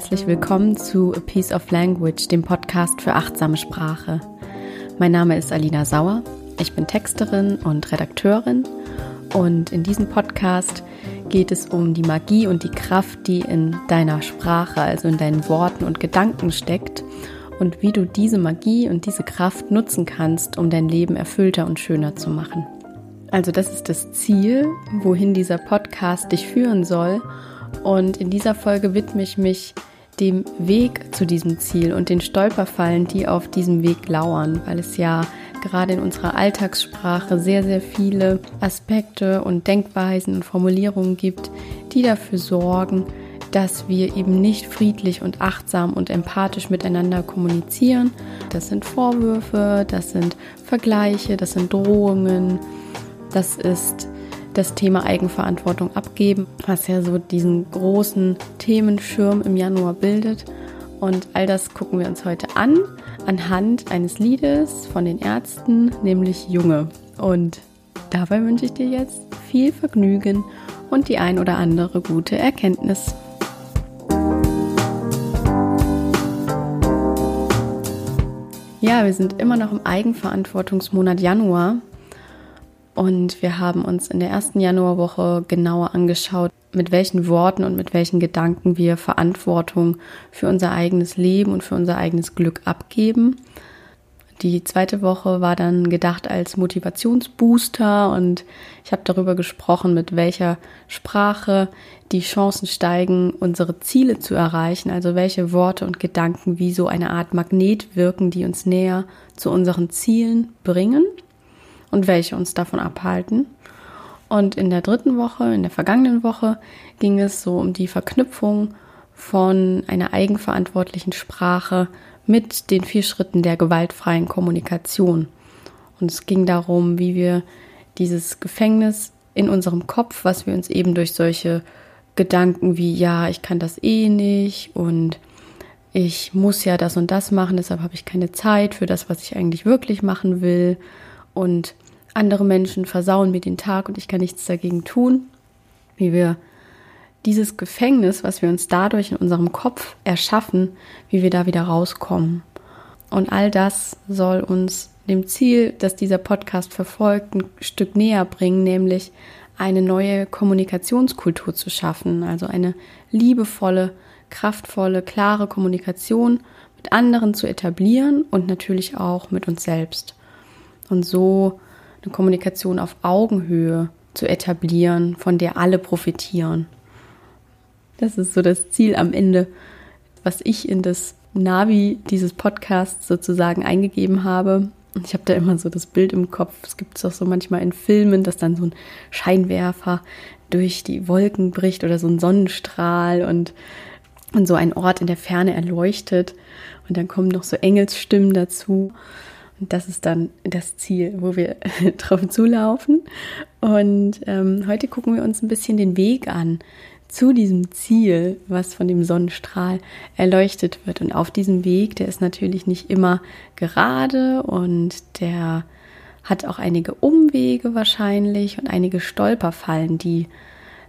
Herzlich willkommen zu A Piece of Language, dem Podcast für achtsame Sprache. Mein Name ist Alina Sauer, ich bin Texterin und Redakteurin und in diesem Podcast geht es um die Magie und die Kraft, die in deiner Sprache, also in deinen Worten und Gedanken steckt und wie du diese Magie und diese Kraft nutzen kannst, um dein Leben erfüllter und schöner zu machen. Also das ist das Ziel, wohin dieser Podcast dich führen soll. Und in dieser Folge widme ich mich dem Weg zu diesem Ziel und den Stolperfallen, die auf diesem Weg lauern, weil es ja gerade in unserer Alltagssprache sehr, sehr viele Aspekte und Denkweisen und Formulierungen gibt, die dafür sorgen, dass wir eben nicht friedlich und achtsam und empathisch miteinander kommunizieren. Das sind Vorwürfe, das sind Vergleiche, das sind Drohungen, das ist das Thema Eigenverantwortung abgeben, was ja so diesen großen Themenschirm im Januar bildet. Und all das gucken wir uns heute an, anhand eines Liedes von den Ärzten, nämlich Junge. Und dabei wünsche ich dir jetzt viel Vergnügen und die ein oder andere gute Erkenntnis. Ja, wir sind immer noch im Eigenverantwortungsmonat Januar und wir haben uns in der ersten Januarwoche genauer angeschaut, mit welchen Worten und mit welchen Gedanken wir Verantwortung für unser eigenes Leben und für unser eigenes Glück abgeben. Die zweite Woche war dann gedacht als Motivationsbooster und ich habe darüber gesprochen, mit welcher Sprache die Chancen steigen, unsere Ziele zu erreichen, also welche Worte und Gedanken wie so eine Art Magnet wirken, die uns näher zu unseren Zielen bringen und welche uns davon abhalten. Und in der dritten Woche, in der vergangenen Woche, ging es so um die Verknüpfung von einer eigenverantwortlichen Sprache mit den vier Schritten der gewaltfreien Kommunikation. Und es ging darum, wie wir dieses Gefängnis in unserem Kopf, was wir uns eben durch solche Gedanken wie, ja, ich kann das eh nicht und ich muss ja das und das machen, deshalb habe ich keine Zeit für das, was ich eigentlich wirklich machen will. Und andere Menschen versauen mir den Tag und ich kann nichts dagegen tun. Wie wir dieses Gefängnis, was wir uns dadurch in unserem Kopf erschaffen, wie wir da wieder rauskommen. Und all das soll uns dem Ziel, das dieser Podcast verfolgt, ein Stück näher bringen, nämlich eine neue Kommunikationskultur zu schaffen, also eine liebevolle, kraftvolle, klare Kommunikation mit anderen zu etablieren und natürlich auch mit uns selbst. Und so eine Kommunikation auf Augenhöhe zu etablieren, von der alle profitieren. Das ist so das Ziel am Ende, was ich in das Navi dieses Podcasts sozusagen eingegeben habe. Ich habe da immer so das Bild im Kopf. Es gibt es auch so manchmal in Filmen, dass dann so ein Scheinwerfer durch die Wolken bricht oder so ein Sonnenstrahl und, und so ein Ort in der Ferne erleuchtet. Und dann kommen noch so Engelsstimmen dazu. Das ist dann das Ziel, wo wir drauf zulaufen. Und ähm, heute gucken wir uns ein bisschen den Weg an zu diesem Ziel, was von dem Sonnenstrahl erleuchtet wird. Und auf diesem Weg, der ist natürlich nicht immer gerade und der hat auch einige Umwege wahrscheinlich und einige Stolperfallen, die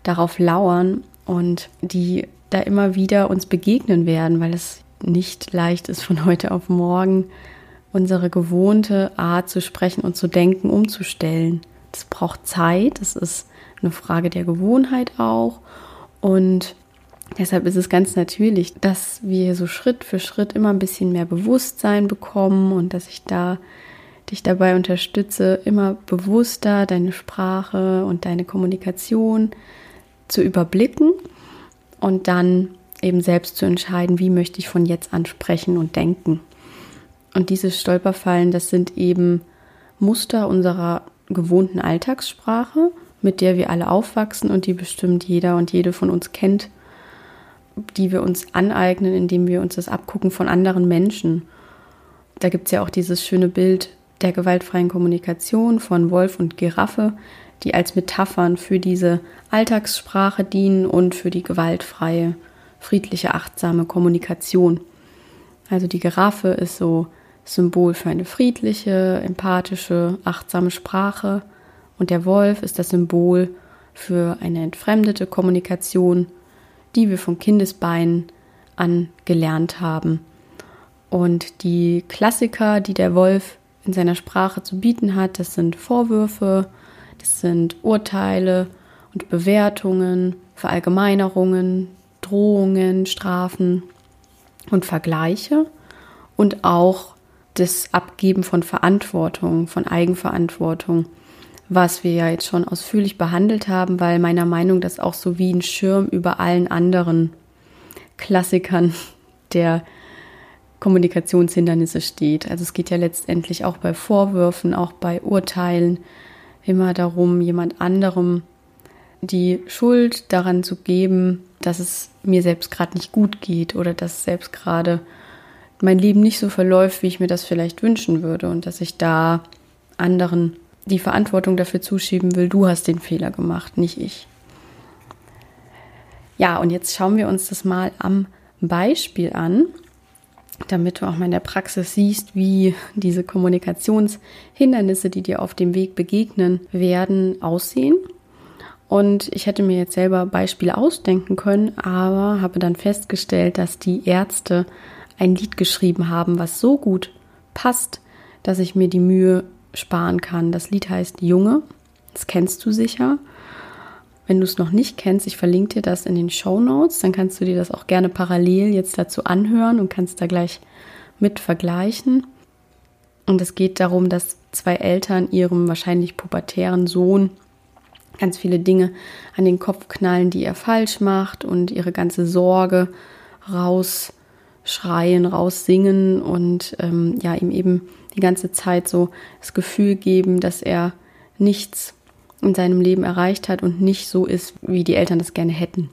darauf lauern und die da immer wieder uns begegnen werden, weil es nicht leicht ist, von heute auf morgen unsere gewohnte Art zu sprechen und zu denken umzustellen. Das braucht Zeit, das ist eine Frage der Gewohnheit auch. Und deshalb ist es ganz natürlich, dass wir so Schritt für Schritt immer ein bisschen mehr Bewusstsein bekommen und dass ich da dich dabei unterstütze, immer bewusster deine Sprache und deine Kommunikation zu überblicken und dann eben selbst zu entscheiden, wie möchte ich von jetzt an sprechen und denken. Und diese Stolperfallen, das sind eben Muster unserer gewohnten Alltagssprache, mit der wir alle aufwachsen und die bestimmt jeder und jede von uns kennt, die wir uns aneignen, indem wir uns das abgucken von anderen Menschen. Da gibt es ja auch dieses schöne Bild der gewaltfreien Kommunikation von Wolf und Giraffe, die als Metaphern für diese Alltagssprache dienen und für die gewaltfreie, friedliche, achtsame Kommunikation. Also die Giraffe ist so Symbol für eine friedliche, empathische, achtsame Sprache und der Wolf ist das Symbol für eine entfremdete Kommunikation, die wir von Kindesbeinen an gelernt haben. Und die Klassiker, die der Wolf in seiner Sprache zu bieten hat, das sind Vorwürfe, das sind Urteile und Bewertungen, Verallgemeinerungen, Drohungen, Strafen und Vergleiche und auch das Abgeben von Verantwortung, von Eigenverantwortung, was wir ja jetzt schon ausführlich behandelt haben, weil meiner Meinung nach das auch so wie ein Schirm über allen anderen Klassikern der Kommunikationshindernisse steht. Also es geht ja letztendlich auch bei Vorwürfen, auch bei Urteilen immer darum, jemand anderem die Schuld daran zu geben, dass es mir selbst gerade nicht gut geht oder dass selbst gerade mein Leben nicht so verläuft, wie ich mir das vielleicht wünschen würde und dass ich da anderen die Verantwortung dafür zuschieben will, du hast den Fehler gemacht, nicht ich. Ja, und jetzt schauen wir uns das mal am Beispiel an damit du auch mal in der Praxis siehst, wie diese Kommunikationshindernisse, die dir auf dem Weg begegnen werden, aussehen. Und ich hätte mir jetzt selber Beispiele ausdenken können, aber habe dann festgestellt, dass die Ärzte ein Lied geschrieben haben, was so gut passt, dass ich mir die Mühe sparen kann. Das Lied heißt Junge, das kennst du sicher. Wenn du es noch nicht kennst, ich verlinke dir das in den Show Notes, dann kannst du dir das auch gerne parallel jetzt dazu anhören und kannst da gleich mit vergleichen. Und es geht darum, dass zwei Eltern ihrem wahrscheinlich pubertären Sohn ganz viele Dinge an den Kopf knallen, die er falsch macht und ihre ganze Sorge rausschreien, raussingen und ähm, ja, ihm eben die ganze Zeit so das Gefühl geben, dass er nichts in seinem Leben erreicht hat und nicht so ist, wie die Eltern das gerne hätten.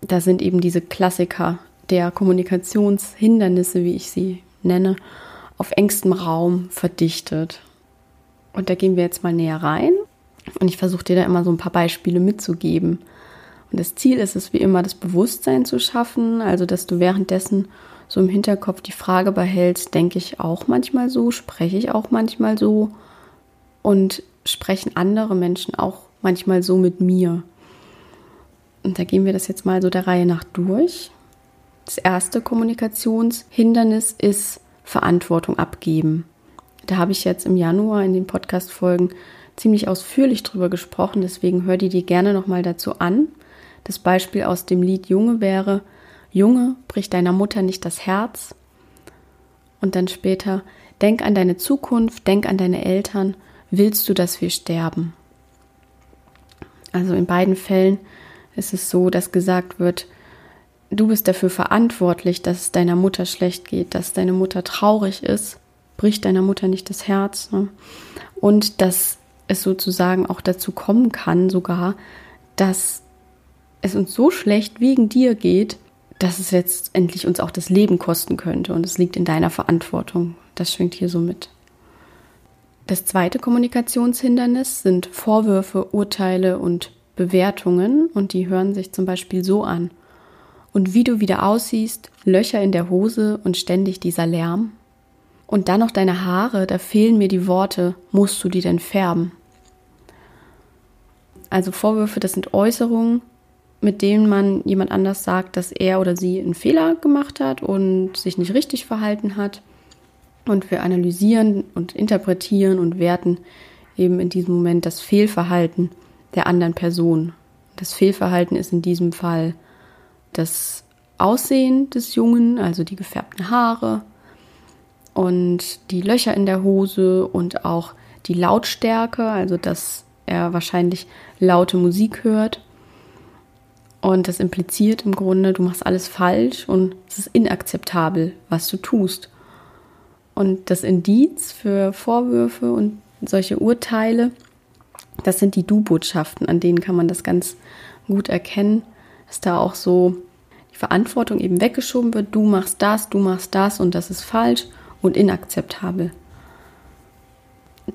Da sind eben diese Klassiker der Kommunikationshindernisse, wie ich sie nenne, auf engstem Raum verdichtet. Und da gehen wir jetzt mal näher rein. Und ich versuche dir da immer so ein paar Beispiele mitzugeben. Und das Ziel ist es wie immer, das Bewusstsein zu schaffen, also dass du währenddessen so im Hinterkopf die Frage behältst, denke ich auch manchmal so, spreche ich auch manchmal so und sprechen andere Menschen auch manchmal so mit mir. Und da gehen wir das jetzt mal so der Reihe nach durch. Das erste Kommunikationshindernis ist Verantwortung abgeben. Da habe ich jetzt im Januar in den Podcast-Folgen ziemlich ausführlich drüber gesprochen, deswegen hör dir die gerne nochmal dazu an. Das Beispiel aus dem Lied Junge wäre, Junge, brich deiner Mutter nicht das Herz. Und dann später, denk an deine Zukunft, denk an deine Eltern willst du, dass wir sterben? Also in beiden Fällen ist es so, dass gesagt wird, du bist dafür verantwortlich, dass es deiner Mutter schlecht geht, dass deine Mutter traurig ist, bricht deiner Mutter nicht das Herz. Ne? Und dass es sozusagen auch dazu kommen kann, sogar, dass es uns so schlecht wegen dir geht, dass es letztendlich uns auch das Leben kosten könnte. Und es liegt in deiner Verantwortung. Das schwingt hier so mit. Das zweite Kommunikationshindernis sind Vorwürfe, Urteile und Bewertungen und die hören sich zum Beispiel so an. Und wie du wieder aussiehst, Löcher in der Hose und ständig dieser Lärm. Und dann noch deine Haare, da fehlen mir die Worte, musst du die denn färben? Also Vorwürfe, das sind Äußerungen, mit denen man jemand anders sagt, dass er oder sie einen Fehler gemacht hat und sich nicht richtig verhalten hat. Und wir analysieren und interpretieren und werten eben in diesem Moment das Fehlverhalten der anderen Person. Das Fehlverhalten ist in diesem Fall das Aussehen des Jungen, also die gefärbten Haare und die Löcher in der Hose und auch die Lautstärke, also dass er wahrscheinlich laute Musik hört. Und das impliziert im Grunde, du machst alles falsch und es ist inakzeptabel, was du tust. Und das Indiz für Vorwürfe und solche Urteile, das sind die Du-Botschaften, an denen kann man das ganz gut erkennen, dass da auch so die Verantwortung eben weggeschoben wird. Du machst das, du machst das und das ist falsch und inakzeptabel.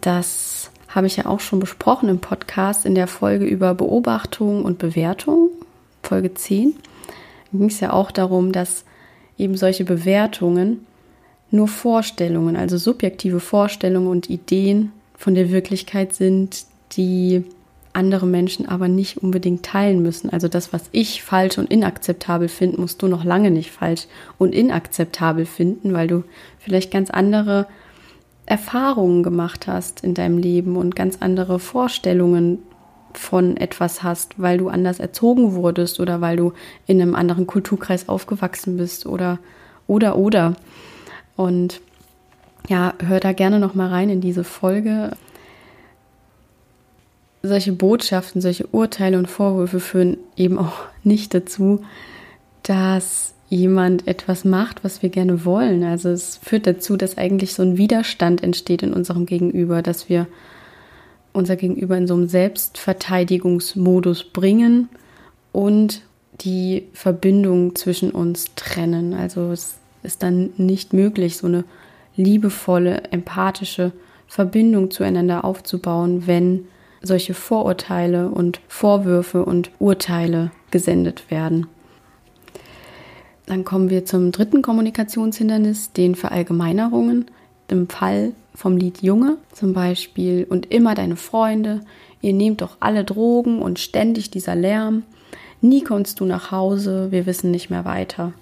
Das habe ich ja auch schon besprochen im Podcast in der Folge über Beobachtung und Bewertung, Folge 10. Da ging es ja auch darum, dass eben solche Bewertungen nur Vorstellungen, also subjektive Vorstellungen und Ideen von der Wirklichkeit sind, die andere Menschen aber nicht unbedingt teilen müssen. Also das, was ich falsch und inakzeptabel finde, musst du noch lange nicht falsch und inakzeptabel finden, weil du vielleicht ganz andere Erfahrungen gemacht hast in deinem Leben und ganz andere Vorstellungen von etwas hast, weil du anders erzogen wurdest oder weil du in einem anderen Kulturkreis aufgewachsen bist oder oder oder. Und ja, hör da gerne noch mal rein in diese Folge. Solche Botschaften, solche Urteile und Vorwürfe führen eben auch nicht dazu, dass jemand etwas macht, was wir gerne wollen. Also es führt dazu, dass eigentlich so ein Widerstand entsteht in unserem Gegenüber, dass wir unser Gegenüber in so einem Selbstverteidigungsmodus bringen und die Verbindung zwischen uns trennen. Also es ist dann nicht möglich, so eine liebevolle, empathische Verbindung zueinander aufzubauen, wenn solche Vorurteile und Vorwürfe und Urteile gesendet werden. Dann kommen wir zum dritten Kommunikationshindernis, den Verallgemeinerungen. Im Fall vom Lied Junge zum Beispiel und immer deine Freunde, ihr nehmt doch alle Drogen und ständig dieser Lärm. Nie kommst du nach Hause, wir wissen nicht mehr weiter.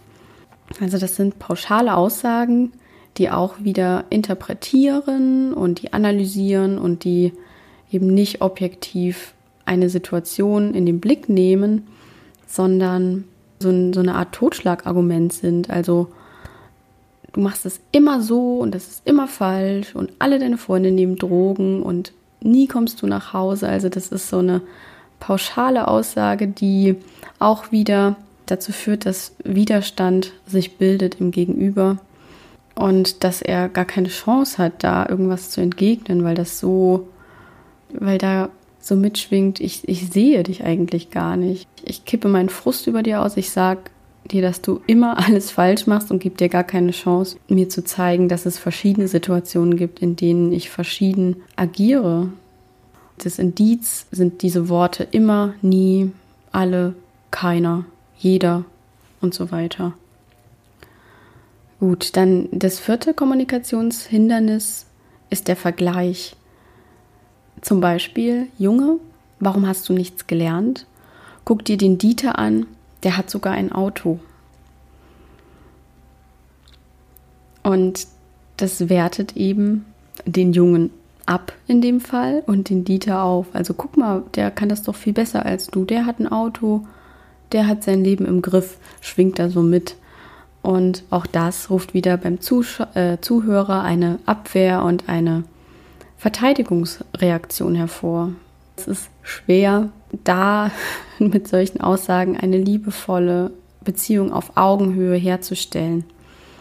Also das sind pauschale Aussagen, die auch wieder interpretieren und die analysieren und die eben nicht objektiv eine Situation in den Blick nehmen, sondern so, ein, so eine Art Totschlagargument sind. Also du machst es immer so und das ist immer falsch und alle deine Freunde nehmen Drogen und nie kommst du nach Hause. Also das ist so eine pauschale Aussage, die auch wieder dazu führt, dass Widerstand sich bildet im Gegenüber und dass er gar keine Chance hat, da irgendwas zu entgegnen, weil das so, weil da so mitschwingt, ich, ich sehe dich eigentlich gar nicht. Ich kippe meinen Frust über dir aus, ich sag dir, dass du immer alles falsch machst und gib dir gar keine Chance, mir zu zeigen, dass es verschiedene Situationen gibt, in denen ich verschieden agiere. Das Indiz sind diese Worte immer, nie, alle, keiner, jeder und so weiter. Gut, dann das vierte Kommunikationshindernis ist der Vergleich. Zum Beispiel, Junge, warum hast du nichts gelernt? Guck dir den Dieter an, der hat sogar ein Auto. Und das wertet eben den Jungen ab in dem Fall und den Dieter auf. Also guck mal, der kann das doch viel besser als du. Der hat ein Auto, der hat sein Leben im Griff, schwingt da so mit. Und auch das ruft wieder beim Zusch äh, Zuhörer eine Abwehr und eine Verteidigungsreaktion hervor. Es ist schwer, da mit solchen Aussagen eine liebevolle Beziehung auf Augenhöhe herzustellen.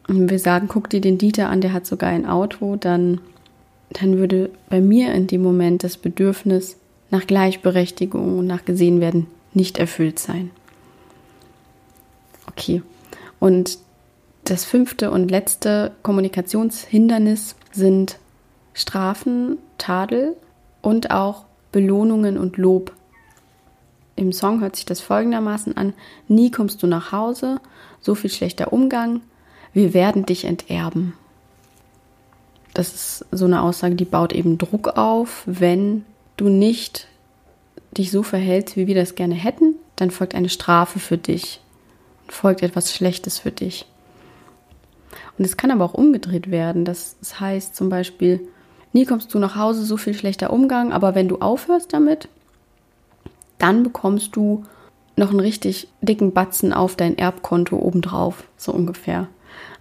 Und wenn wir sagen, guck dir den Dieter an, der hat sogar ein Auto, dann, dann würde bei mir in dem Moment das Bedürfnis nach Gleichberechtigung und nach gesehen werden nicht erfüllt sein. Okay. Und das fünfte und letzte Kommunikationshindernis sind Strafen, Tadel und auch Belohnungen und Lob. Im Song hört sich das folgendermaßen an: Nie kommst du nach Hause, so viel schlechter Umgang, wir werden dich enterben. Das ist so eine Aussage, die baut eben Druck auf. Wenn du nicht dich so verhältst, wie wir das gerne hätten, dann folgt eine Strafe für dich folgt etwas Schlechtes für dich. Und es kann aber auch umgedreht werden. Das heißt zum Beispiel, nie kommst du nach Hause, so viel schlechter Umgang, aber wenn du aufhörst damit, dann bekommst du noch einen richtig dicken Batzen auf dein Erbkonto obendrauf, so ungefähr.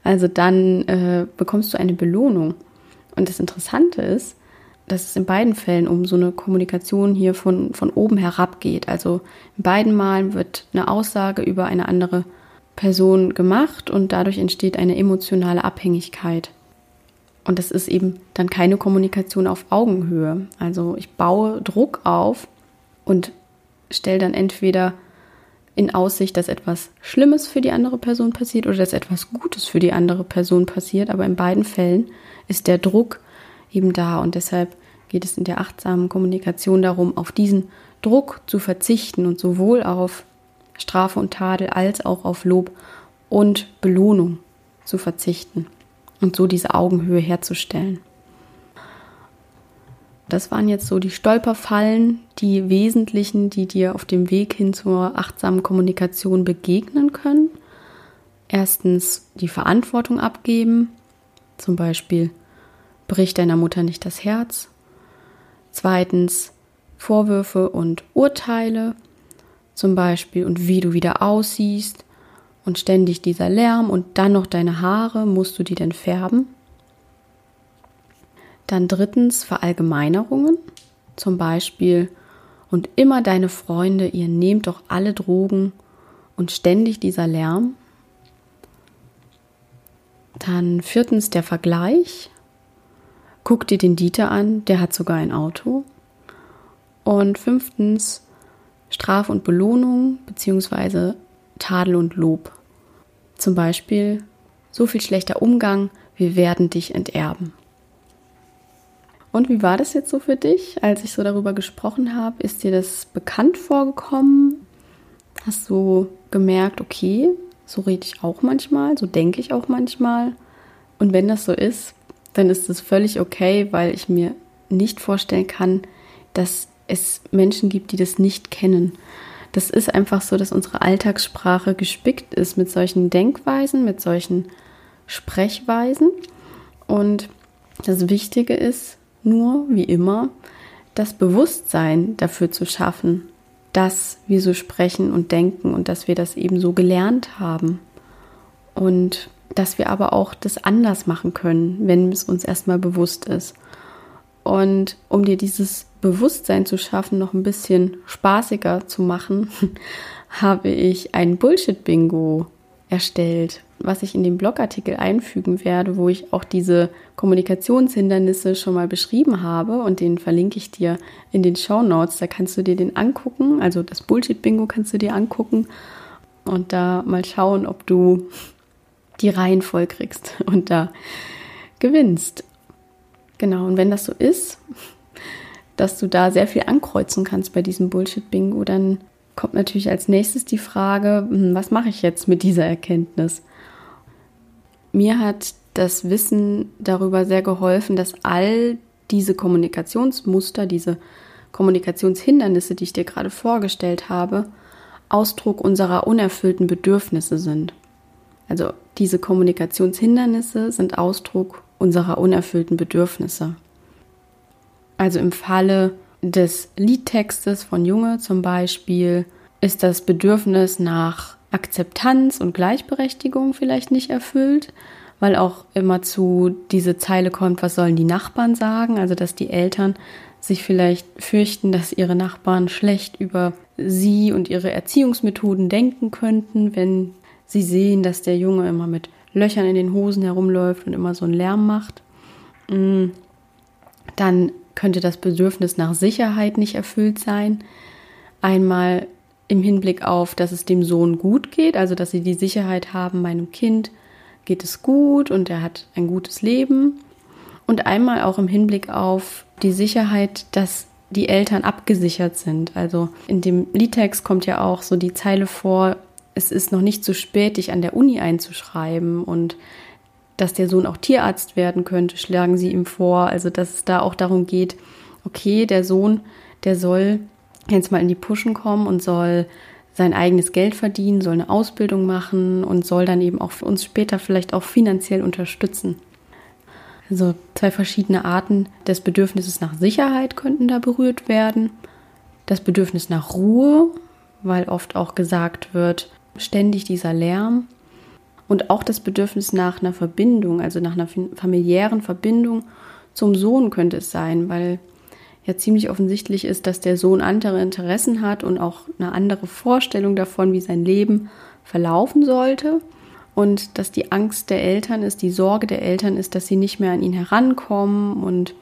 Also dann äh, bekommst du eine Belohnung. Und das Interessante ist, dass es in beiden Fällen um so eine Kommunikation hier von, von oben herab geht. Also in beiden Malen wird eine Aussage über eine andere Person gemacht und dadurch entsteht eine emotionale Abhängigkeit. Und das ist eben dann keine Kommunikation auf Augenhöhe. Also ich baue Druck auf und stelle dann entweder in Aussicht, dass etwas Schlimmes für die andere Person passiert oder dass etwas Gutes für die andere Person passiert. Aber in beiden Fällen ist der Druck eben da und deshalb geht es in der achtsamen Kommunikation darum, auf diesen Druck zu verzichten und sowohl auf Strafe und Tadel als auch auf Lob und Belohnung zu verzichten und so diese Augenhöhe herzustellen. Das waren jetzt so die Stolperfallen, die wesentlichen, die dir auf dem Weg hin zur achtsamen Kommunikation begegnen können. Erstens die Verantwortung abgeben, zum Beispiel bricht deiner Mutter nicht das Herz. Zweitens Vorwürfe und Urteile, zum Beispiel und wie du wieder aussiehst und ständig dieser Lärm und dann noch deine Haare, musst du die denn färben? Dann drittens Verallgemeinerungen, zum Beispiel und immer deine Freunde, ihr nehmt doch alle Drogen und ständig dieser Lärm. Dann viertens der Vergleich. Guck dir den Dieter an, der hat sogar ein Auto. Und fünftens Straf und Belohnung beziehungsweise Tadel und Lob. Zum Beispiel so viel schlechter Umgang, wir werden dich enterben. Und wie war das jetzt so für dich, als ich so darüber gesprochen habe? Ist dir das bekannt vorgekommen? Hast du gemerkt, okay, so rede ich auch manchmal, so denke ich auch manchmal? Und wenn das so ist, dann ist es völlig okay, weil ich mir nicht vorstellen kann, dass es Menschen gibt, die das nicht kennen. Das ist einfach so, dass unsere Alltagssprache gespickt ist mit solchen Denkweisen, mit solchen Sprechweisen. Und das Wichtige ist, nur, wie immer, das Bewusstsein dafür zu schaffen, dass wir so sprechen und denken und dass wir das eben so gelernt haben. Und dass wir aber auch das anders machen können, wenn es uns erstmal bewusst ist. Und um dir dieses Bewusstsein zu schaffen, noch ein bisschen spaßiger zu machen, habe ich ein Bullshit-Bingo erstellt was ich in den Blogartikel einfügen werde, wo ich auch diese Kommunikationshindernisse schon mal beschrieben habe und den verlinke ich dir in den Show Notes. Da kannst du dir den angucken, also das Bullshit-Bingo kannst du dir angucken und da mal schauen, ob du die Reihen voll kriegst und da gewinnst. Genau, und wenn das so ist, dass du da sehr viel ankreuzen kannst bei diesem Bullshit-Bingo, dann kommt natürlich als nächstes die Frage, hm, was mache ich jetzt mit dieser Erkenntnis? Mir hat das Wissen darüber sehr geholfen, dass all diese Kommunikationsmuster, diese Kommunikationshindernisse, die ich dir gerade vorgestellt habe, Ausdruck unserer unerfüllten Bedürfnisse sind. Also diese Kommunikationshindernisse sind Ausdruck unserer unerfüllten Bedürfnisse. Also im Falle des Liedtextes von Junge zum Beispiel ist das Bedürfnis nach Akzeptanz und Gleichberechtigung vielleicht nicht erfüllt, weil auch immer zu diese Zeile kommt, was sollen die Nachbarn sagen? Also, dass die Eltern sich vielleicht fürchten, dass ihre Nachbarn schlecht über sie und ihre Erziehungsmethoden denken könnten, wenn sie sehen, dass der Junge immer mit Löchern in den Hosen herumläuft und immer so einen Lärm macht. Mm, dann könnte das Bedürfnis nach Sicherheit nicht erfüllt sein. Einmal im Hinblick auf, dass es dem Sohn gut geht, also dass sie die Sicherheit haben, meinem Kind geht es gut und er hat ein gutes Leben. Und einmal auch im Hinblick auf die Sicherheit, dass die Eltern abgesichert sind. Also in dem Liedtext kommt ja auch so die Zeile vor, es ist noch nicht zu spät, dich an der Uni einzuschreiben und dass der Sohn auch Tierarzt werden könnte, schlagen sie ihm vor. Also dass es da auch darum geht, okay, der Sohn, der soll jetzt mal in die Puschen kommen und soll sein eigenes Geld verdienen, soll eine Ausbildung machen und soll dann eben auch für uns später vielleicht auch finanziell unterstützen. Also zwei verschiedene Arten des Bedürfnisses nach Sicherheit könnten da berührt werden. Das Bedürfnis nach Ruhe, weil oft auch gesagt wird, ständig dieser Lärm. Und auch das Bedürfnis nach einer Verbindung, also nach einer familiären Verbindung zum Sohn könnte es sein, weil ja ziemlich offensichtlich ist, dass der Sohn andere Interessen hat und auch eine andere Vorstellung davon, wie sein Leben verlaufen sollte. Und dass die Angst der Eltern ist, die Sorge der Eltern ist, dass sie nicht mehr an ihn herankommen und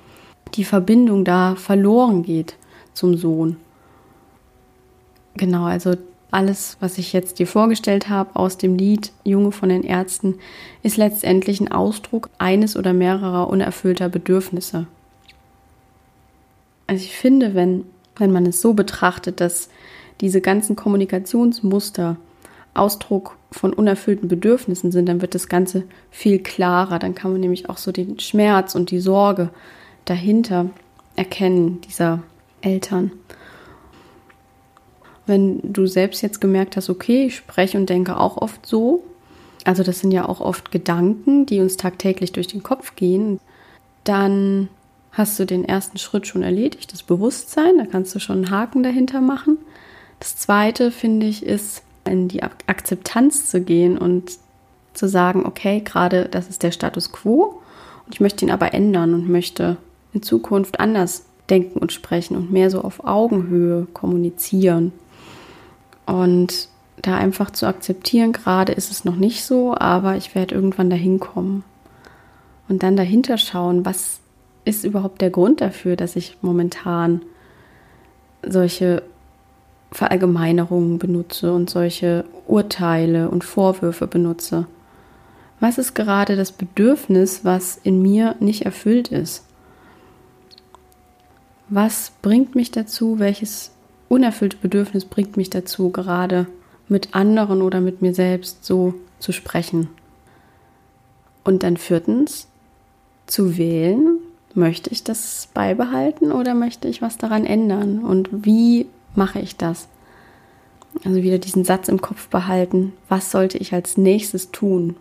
die Verbindung da verloren geht zum Sohn. Genau, also alles, was ich jetzt dir vorgestellt habe aus dem Lied Junge von den Ärzten, ist letztendlich ein Ausdruck eines oder mehrerer unerfüllter Bedürfnisse. Also ich finde, wenn, wenn man es so betrachtet, dass diese ganzen Kommunikationsmuster Ausdruck von unerfüllten Bedürfnissen sind, dann wird das Ganze viel klarer. Dann kann man nämlich auch so den Schmerz und die Sorge dahinter Erkennen dieser Eltern. Wenn du selbst jetzt gemerkt hast, okay, ich spreche und denke auch oft so, also das sind ja auch oft Gedanken, die uns tagtäglich durch den Kopf gehen, dann hast du den ersten Schritt schon erledigt, das Bewusstsein, da kannst du schon einen Haken dahinter machen. Das zweite, finde ich, ist in die Akzeptanz zu gehen und zu sagen, okay, gerade das ist der Status quo und ich möchte ihn aber ändern und möchte in Zukunft anders denken und sprechen und mehr so auf Augenhöhe kommunizieren. Und da einfach zu akzeptieren, gerade ist es noch nicht so, aber ich werde irgendwann dahin kommen. Und dann dahinter schauen, was ist überhaupt der Grund dafür, dass ich momentan solche Verallgemeinerungen benutze und solche Urteile und Vorwürfe benutze. Was ist gerade das Bedürfnis, was in mir nicht erfüllt ist? Was bringt mich dazu, welches unerfüllte Bedürfnis bringt mich dazu, gerade mit anderen oder mit mir selbst so zu sprechen? Und dann viertens, zu wählen, möchte ich das beibehalten oder möchte ich was daran ändern? Und wie mache ich das? Also wieder diesen Satz im Kopf behalten, was sollte ich als nächstes tun?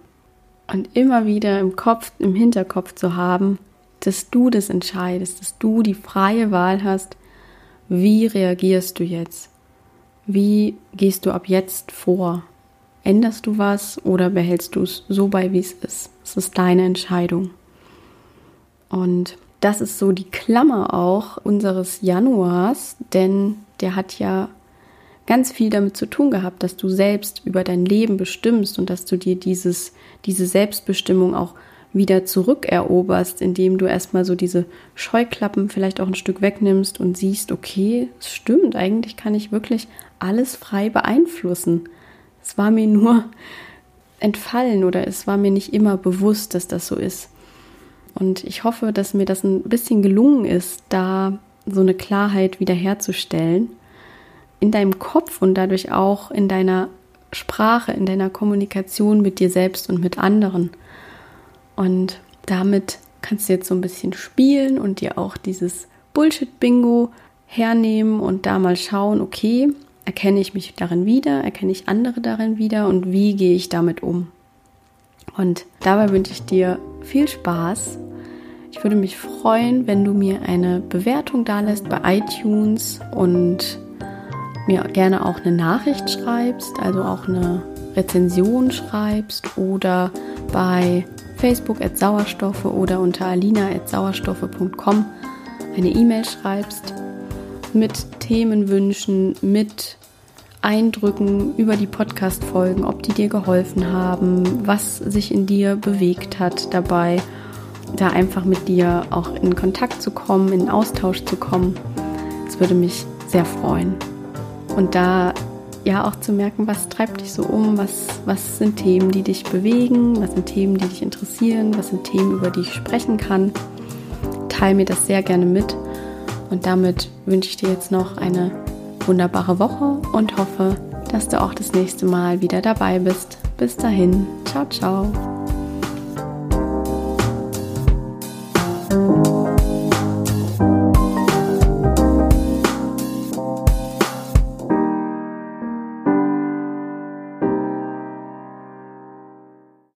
Und immer wieder im Kopf, im Hinterkopf zu haben, dass du das entscheidest, dass du die freie Wahl hast, wie reagierst du jetzt? Wie gehst du ab jetzt vor? Änderst du was oder behältst du es so bei, wie es ist? Es ist deine Entscheidung. Und das ist so die Klammer auch unseres Januars, denn der hat ja ganz viel damit zu tun gehabt, dass du selbst über dein Leben bestimmst und dass du dir dieses, diese Selbstbestimmung auch wieder zurückeroberst, indem du erstmal so diese Scheuklappen vielleicht auch ein Stück wegnimmst und siehst, okay, es stimmt, eigentlich kann ich wirklich alles frei beeinflussen. Es war mir nur entfallen oder es war mir nicht immer bewusst, dass das so ist. Und ich hoffe, dass mir das ein bisschen gelungen ist, da so eine Klarheit wiederherzustellen in deinem Kopf und dadurch auch in deiner Sprache, in deiner Kommunikation mit dir selbst und mit anderen. Und damit kannst du jetzt so ein bisschen spielen und dir auch dieses Bullshit-Bingo hernehmen und da mal schauen, okay, erkenne ich mich darin wieder, erkenne ich andere darin wieder und wie gehe ich damit um. Und dabei wünsche ich dir viel Spaß. Ich würde mich freuen, wenn du mir eine Bewertung da lässt bei iTunes und mir gerne auch eine Nachricht schreibst, also auch eine Rezension schreibst oder bei Facebook at Sauerstoffe oder unter alina at sauerstoffe.com eine E-Mail schreibst mit Themenwünschen, mit Eindrücken über die Podcast-Folgen, ob die dir geholfen haben, was sich in dir bewegt hat dabei, da einfach mit dir auch in Kontakt zu kommen, in Austausch zu kommen. Das würde mich sehr freuen. Und da ja auch zu merken, was treibt dich so um, was, was sind Themen, die dich bewegen, was sind Themen, die dich interessieren, was sind Themen, über die ich sprechen kann. Teil mir das sehr gerne mit. Und damit wünsche ich dir jetzt noch eine wunderbare Woche und hoffe, dass du auch das nächste Mal wieder dabei bist. Bis dahin, ciao, ciao.